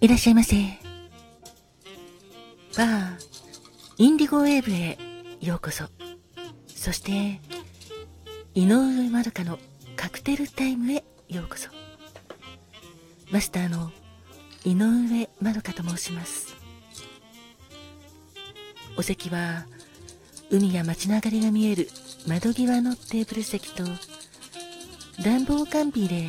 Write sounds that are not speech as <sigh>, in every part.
いらっしゃいませ。バー、インディゴウェーブへようこそ。そして、井上まどかのカクテルタイムへようこそ。マスターの井上まどかと申します。お席は、海や街の明かりが見える窓際のテーブル席と、暖房完備で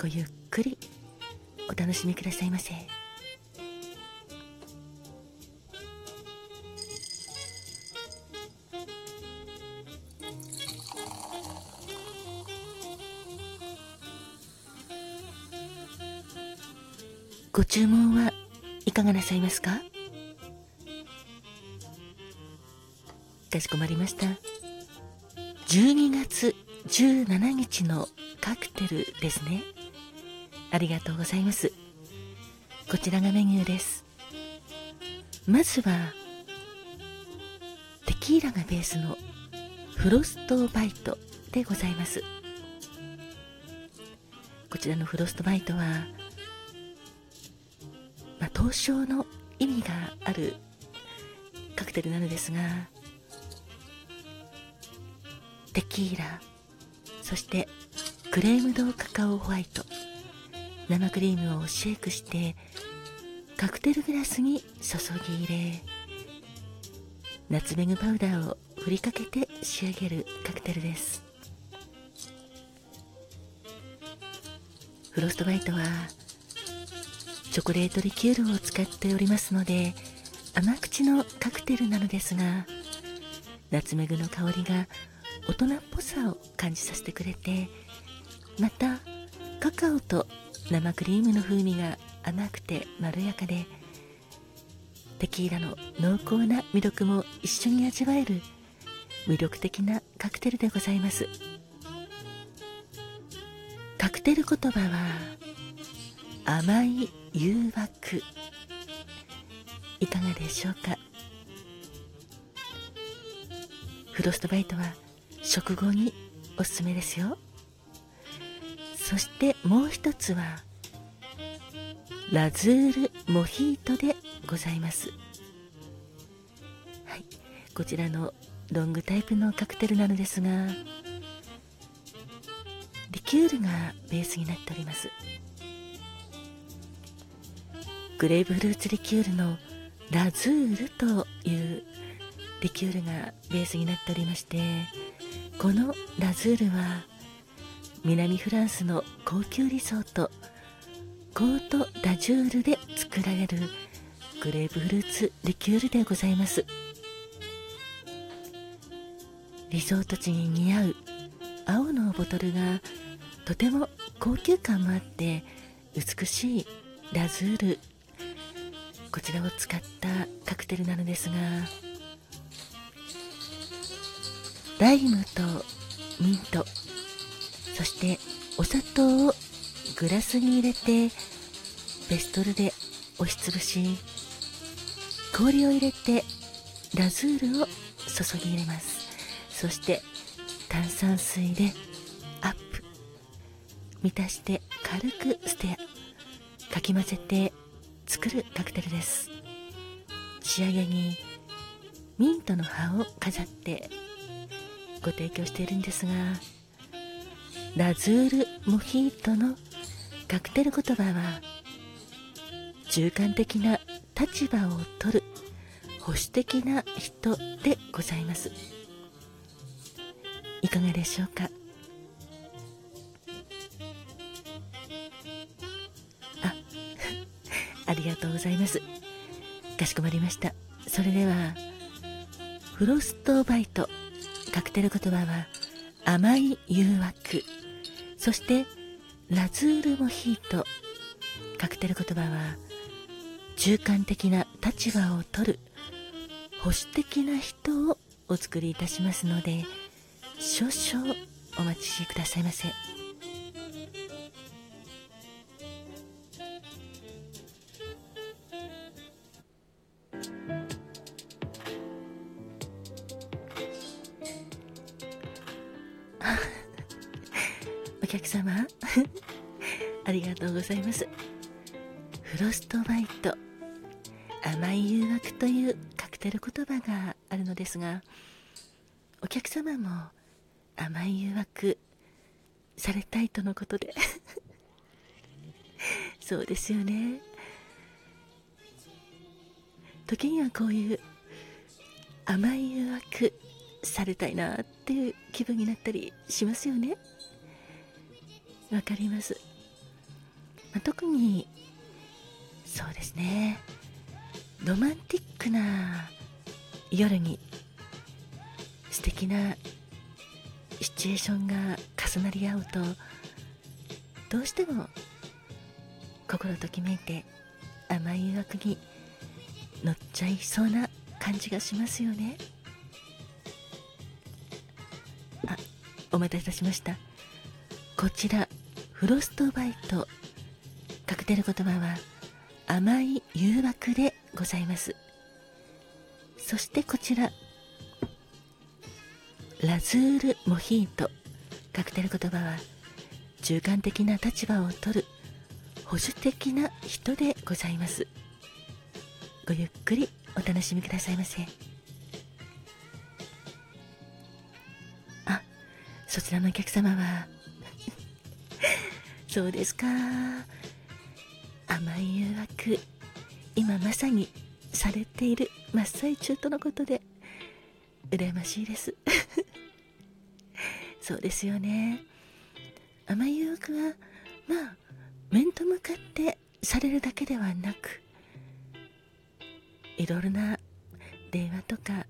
ごゆっくり。お楽しみくださいませ。ご注文はいかがなさいますか？かしこまりました。12月17日のカクテルですね。ありがとうございます。こちらがメニューです。まずはテキーラがベースのフロストバイトでございます。こちらのフロストバイトはまあ、凍傷の意味があるカクテルなのですがテキーラそしてクレームドカカオホワイト。生クリームをシェイクしてカクテルグラスに注ぎ入れナツメグパウダーを振りかけて仕上げるカクテルです。フロストバイトはチョコレートリキュールを使っておりますので甘口のカクテルなのですがナツメグの香りが大人っぽさを感じさせてくれてまたカカオと生クリームの風味が甘くてまろやかでテキーラの濃厚な魅力も一緒に味わえる魅力的なカクテルでございます。カクテル言葉は甘い誘惑。いかがでしょうか？フロストバイトは食後におすすめですよ。そしてもう一つはラズールモヒートでございます。はい。こちらのロングタイプのカクテルなのですがリキュールがベースになっております。グレープフルーツリキュールのラズールというリキュールがベースになっておりましてこのラズールは南フランスの高級リゾートコート・ラジュールで作られるグレープフルーツリキュールでございます。リゾート地に似合う青のボトルがとても高級感もあって美しいラズール。こちらを使ったカクテルなのですがライムとミントそしてお砂糖をグラスに入れてベストルで押しつぶし氷を入れてラズールを注ぎ入れます。そして炭酸水でアップ。満たして軽くステア。かき混ぜて作るカクテルです。仕上げにミントの葉を飾ってご提供しているんですがラズールモヒートのカクテル言葉は中間的な立場を取る保守的な人でございますいかがでしょうか？あ <laughs> ありがとうございます。かしこまりました。それでは、フロストバイトカクテル言葉は甘い誘惑そしてラズールモヒートカクテル言葉は中間的な立場を取る保守的な人をお作りいたしますので少々お待ちくださいませ。ありがとうございます。フロストバイト。甘い誘惑というカクテル言葉があるのですがお客様も甘い誘惑されたいとのことで。<laughs> そうですよね。時にはこういう甘い誘惑されたいなっていう気分になったりしますよね。わかります、まあ、特にそうですね。ロマンティックな夜に素敵なシチュエーションが重なり合うとどうしても心ときめいて甘い誘惑に乗っちゃいそうな感じがしますよね。あお待たせいたしました。こちらフロストバイトカクテル言葉は甘い誘惑でございます。そしてこちらラズールモヒートカクテル言葉は中間的な立場を取る保守的な人でございます。ごゆっくりお楽しみくださいませ。あそちらのお客様は。<laughs> そうですか。甘い誘惑。今まさにされている真っ最中とのことで羨ましいです。<laughs> そうですよね。甘い誘惑はまあ面と向かってされるだけではなくいろいろな電話とか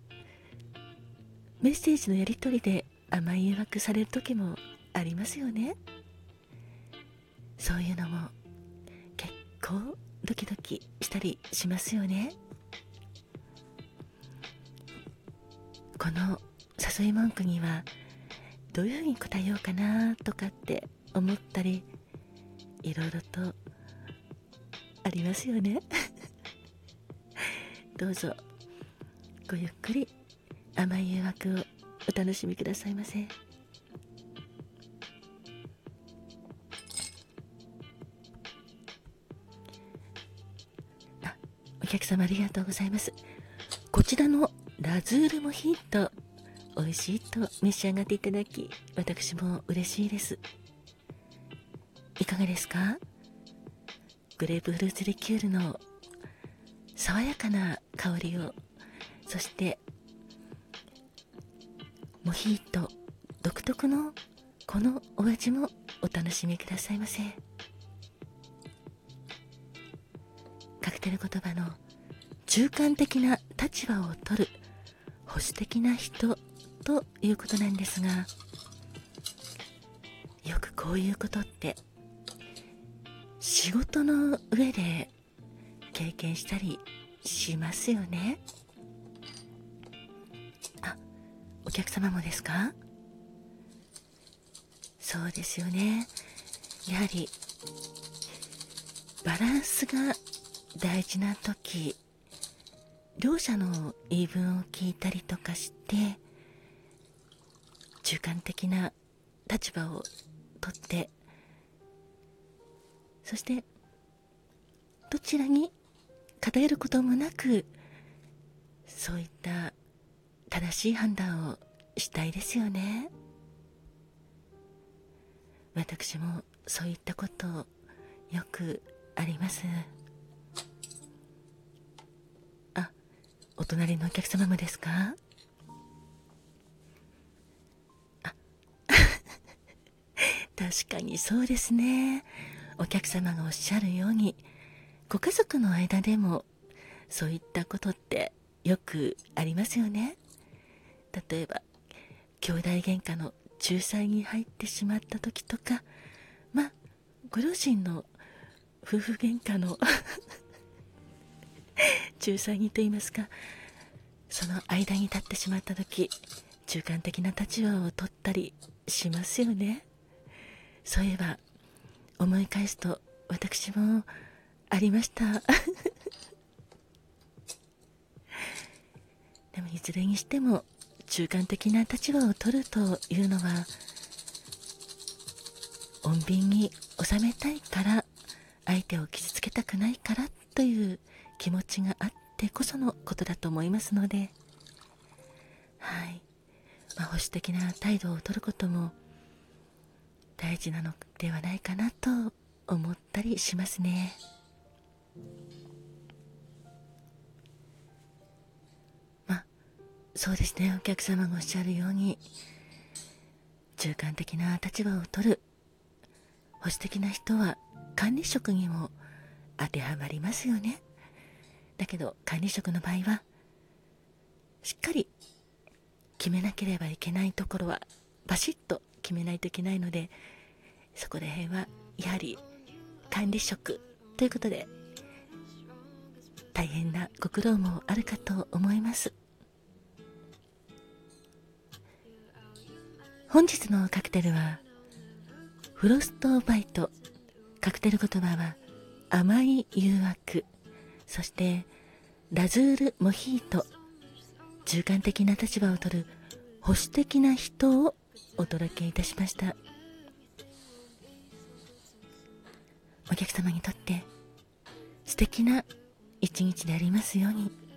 メッセージのやり取りで甘い誘惑される時もありますよね。そういうのも結構ドキドキしたりしますよねこの誘い文句にはどういうふうに答えようかなとかって思ったりいろいろとありますよね <laughs> どうぞごゆっくり甘い誘惑をお楽しみくださいませ。客様ありがとうございます。こちらのラズールモヒート、美味しいと召し上がっていただき、私も嬉しいです。いかがですか？グレープフルーツリキュールの爽やかな香りを、そして、モヒート独特のこのお味もお楽しみくださいませ。カクテル言葉の中間的な立場を取る保守的な人ということなんですがよくこういうことって仕事の上で経験したりしますよね。あお客様もですか？そうですよね。やはりバランスが大事な時両者の言い分を聞いたりとかして中間的な立場をとってそしてどちらに偏ることもなくそういった正しい判断をしたいですよね私もそういったことよくあります。お隣のお客様もですか？あ <laughs> 確かにそうですね。お客様がおっしゃるようにご家族の間でもそういったことってよくありますよね。例えば兄弟喧嘩の仲裁に入ってしまった時とかまあご両親の夫婦喧嘩の仲裁にと言いますかその間に立ってしまった時中間的な立場を取ったりしますよね。そういえば思い返すと私もありました。<laughs> でもいずれにしても中間的な立場を取るというのは穏便に収めたいから相手を傷つけたくないからという気持ちがあってこそのことだと思いますので。はい、まあ、保守的な態度を取ることも大事なのではないかなと思ったりしますね。まあそうですね。お客様がおっしゃるように中間的な立場を取る。保守的な人は管理職にも当てはまりますよね。だけど管理職の場合はしっかり決めなければいけないところはバシッと決めないといけないのでそこら辺はやはり管理職ということで大変なご苦労もあるかと思います。本日のカクテルはフロストバイトカクテル言葉は甘い誘惑。そしてラズールモヒート中間的な立場を取る保守的な人をお届けいたしましたお客様にとって素敵な一日でありますように。